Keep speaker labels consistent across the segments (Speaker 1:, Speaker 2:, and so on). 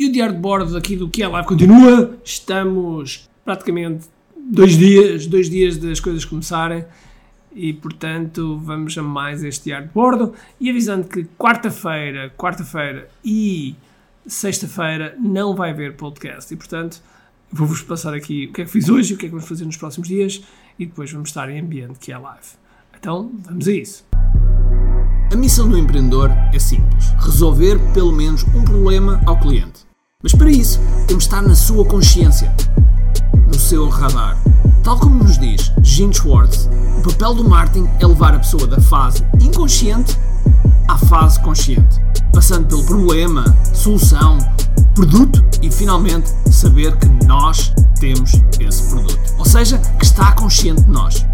Speaker 1: E o diário de bordo aqui do que é live continua. Estamos praticamente dois dias, dois dias das coisas começarem e portanto vamos a mais este diário de bordo e avisando que quarta-feira, quarta-feira e sexta-feira não vai haver podcast e portanto vou-vos passar aqui o que é que fiz hoje, o que é que vamos fazer nos próximos dias e depois vamos estar em ambiente que é live. Então vamos a isso.
Speaker 2: A missão do empreendedor é simples: resolver pelo menos um problema ao cliente. Mas para isso, temos de estar na sua consciência, no seu radar. Tal como nos diz Gene Schwartz, o papel do marketing é levar a pessoa da fase inconsciente à fase consciente, passando pelo problema, solução, produto e finalmente saber que nós temos esse produto. Ou seja, que está consciente de nós.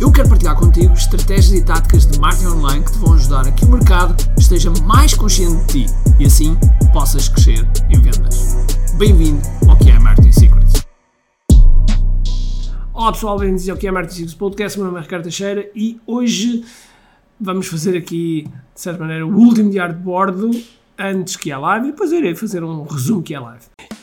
Speaker 2: Eu quero partilhar contigo estratégias e táticas de marketing online que te vão ajudar a que o mercado esteja mais consciente de ti e assim possas crescer em vendas. Bem-vindo ao que é Marketing Secrets.
Speaker 1: Olá pessoal, bem-vindos ao que é Marketing Secrets Podcast. Meu nome é Ricardo Teixeira e hoje vamos fazer aqui, de certa maneira, o último diário de bordo antes que a live e depois irei fazer um resumo que é a live.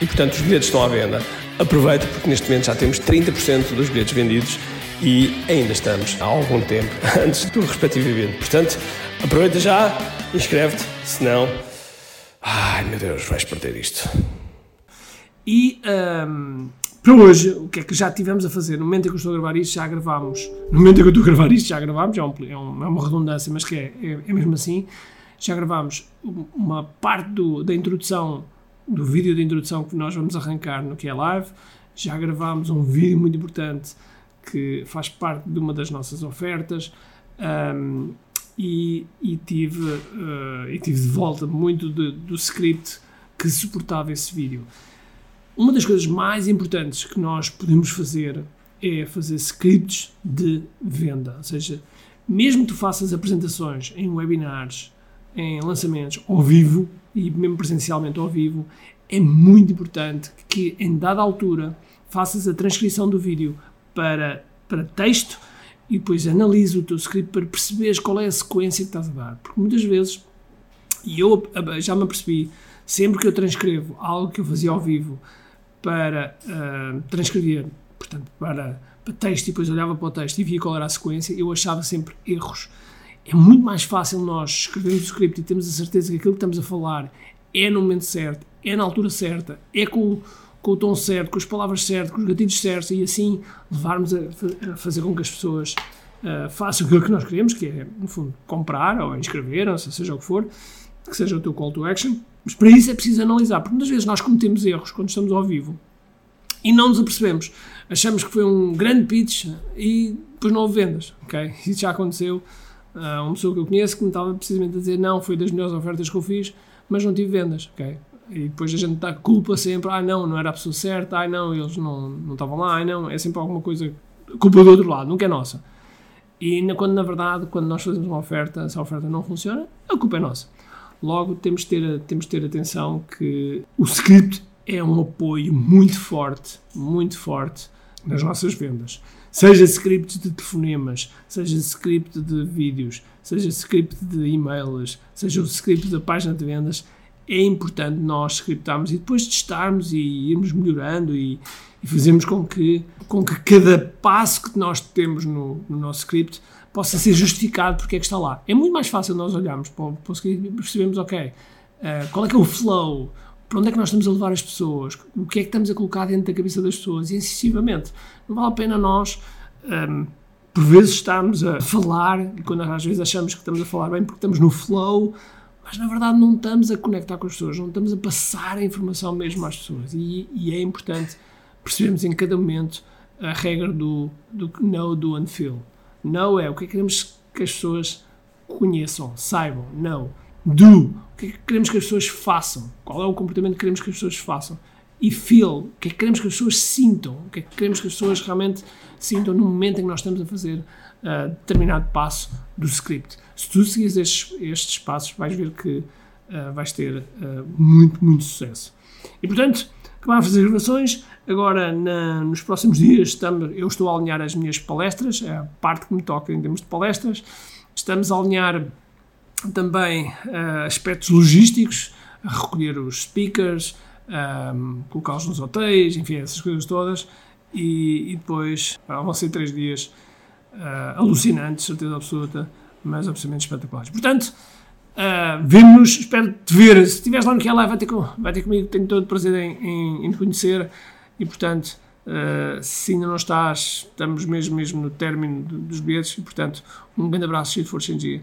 Speaker 3: e, portanto, os bilhetes estão à venda. Aproveita porque neste momento já temos 30% dos bilhetes vendidos e ainda estamos há algum tempo antes do respectivo evento. Portanto, aproveita já, inscreve-te, senão, ai meu Deus, vais perder isto.
Speaker 1: E um, para hoje, o que é que já tivemos a fazer? No momento em que eu estou a gravar isto, já gravámos. No momento em que eu estou a gravar isto, já gravámos. É, um, é, um, é uma redundância, mas que é, é, é, mesmo assim. Já gravámos uma parte do, da introdução, do vídeo de introdução que nós vamos arrancar no que é live. Já gravámos um vídeo muito importante que faz parte de uma das nossas ofertas um, e, e, tive, uh, e tive de volta muito de, do script que suportava esse vídeo. Uma das coisas mais importantes que nós podemos fazer é fazer scripts de venda, ou seja, mesmo que tu faças apresentações em webinars, em lançamentos ao vivo e mesmo presencialmente ao vivo, é muito importante que em dada altura faças a transcrição do vídeo para, para texto e depois analisa o teu script para perceberes qual é a sequência que estás a dar. Porque muitas vezes, e eu já me apercebi, sempre que eu transcrevo algo que eu fazia ao vivo para uh, transcrever, portanto, para, para texto e depois olhava para o texto e via qual era a sequência, eu achava sempre erros. É muito mais fácil nós escrevermos o script e termos a certeza que aquilo que estamos a falar é no momento certo, é na altura certa, é com com o tom certo, com as palavras certas, com os gatilhos certos e assim levarmos a, a fazer com que as pessoas uh, façam aquilo que nós queremos, que é, no fundo, comprar ou inscrever, ou seja o que for, que seja o teu call to action. Mas para isso é preciso analisar, porque muitas vezes nós cometemos erros quando estamos ao vivo e não nos apercebemos. Achamos que foi um grande pitch e depois não houve vendas, ok? Isso já aconteceu. Uh, uma pessoa que eu conheço que me estava precisamente a dizer não, foi das melhores ofertas que eu fiz, mas não tive vendas, ok? E depois a gente dá culpa sempre, ah não, não era a pessoa certa, ah não, eles não, não estavam lá, ah não, é sempre alguma coisa, culpa do outro lado, nunca é nossa. E quando na verdade, quando nós fazemos uma oferta, se a oferta não funciona, a culpa é nossa. Logo temos de ter, temos de ter atenção que o script é um apoio muito forte, muito forte nas nossas vendas. Seja script de telefonemas, seja script de vídeos, seja script de e-mails, seja o script da página de vendas, é importante nós scriptarmos e depois testarmos e irmos melhorando e, e fazermos com que, com que cada passo que nós temos no, no nosso script possa ser justificado porque é que está lá. É muito mais fácil nós olharmos para, para o script e percebermos, ok, uh, qual é que é o flow, para onde é que nós estamos a levar as pessoas, o que é que estamos a colocar dentro da cabeça das pessoas e excessivamente. Não vale a pena nós um, por vezes estamos a falar, e quando às vezes achamos que estamos a falar bem porque estamos no flow, mas na verdade não estamos a conectar com as pessoas, não estamos a passar a informação mesmo às pessoas. E, e é importante percebermos em cada momento a regra do, do know, do and feel. Know é o que é que queremos que as pessoas conheçam, saibam. Know. Do. O que é que queremos que as pessoas façam? Qual é o comportamento que queremos que as pessoas façam? E feel. O que é que queremos que as pessoas sintam? O que é que queremos que as pessoas realmente sintam no momento em que nós estamos a fazer uh, determinado passo do script? Se tu seguires estes, estes passos, vais ver que uh, vais ter uh, muito, muito sucesso. E portanto, acabaram fazer gravações. Agora, na, nos próximos dias, estamos, eu estou a alinhar as minhas palestras, é a parte que me toca em termos de palestras. Estamos a alinhar também uh, aspectos logísticos, recolher os speakers, um, colocá-los nos hotéis, enfim, essas coisas todas. E, e depois vão ser três dias uh, alucinantes, certeza absoluta, mas absolutamente espetaculares. Portanto, uh, vemo-nos, espero te ver. Se estiveres lá no lá, vai ter, com, vai ter comigo, tenho todo o prazer em, em, em te conhecer. E portanto, uh, se ainda não estás, estamos mesmo, mesmo no término dos bilhetes. E portanto, um grande abraço, cheio de força em dia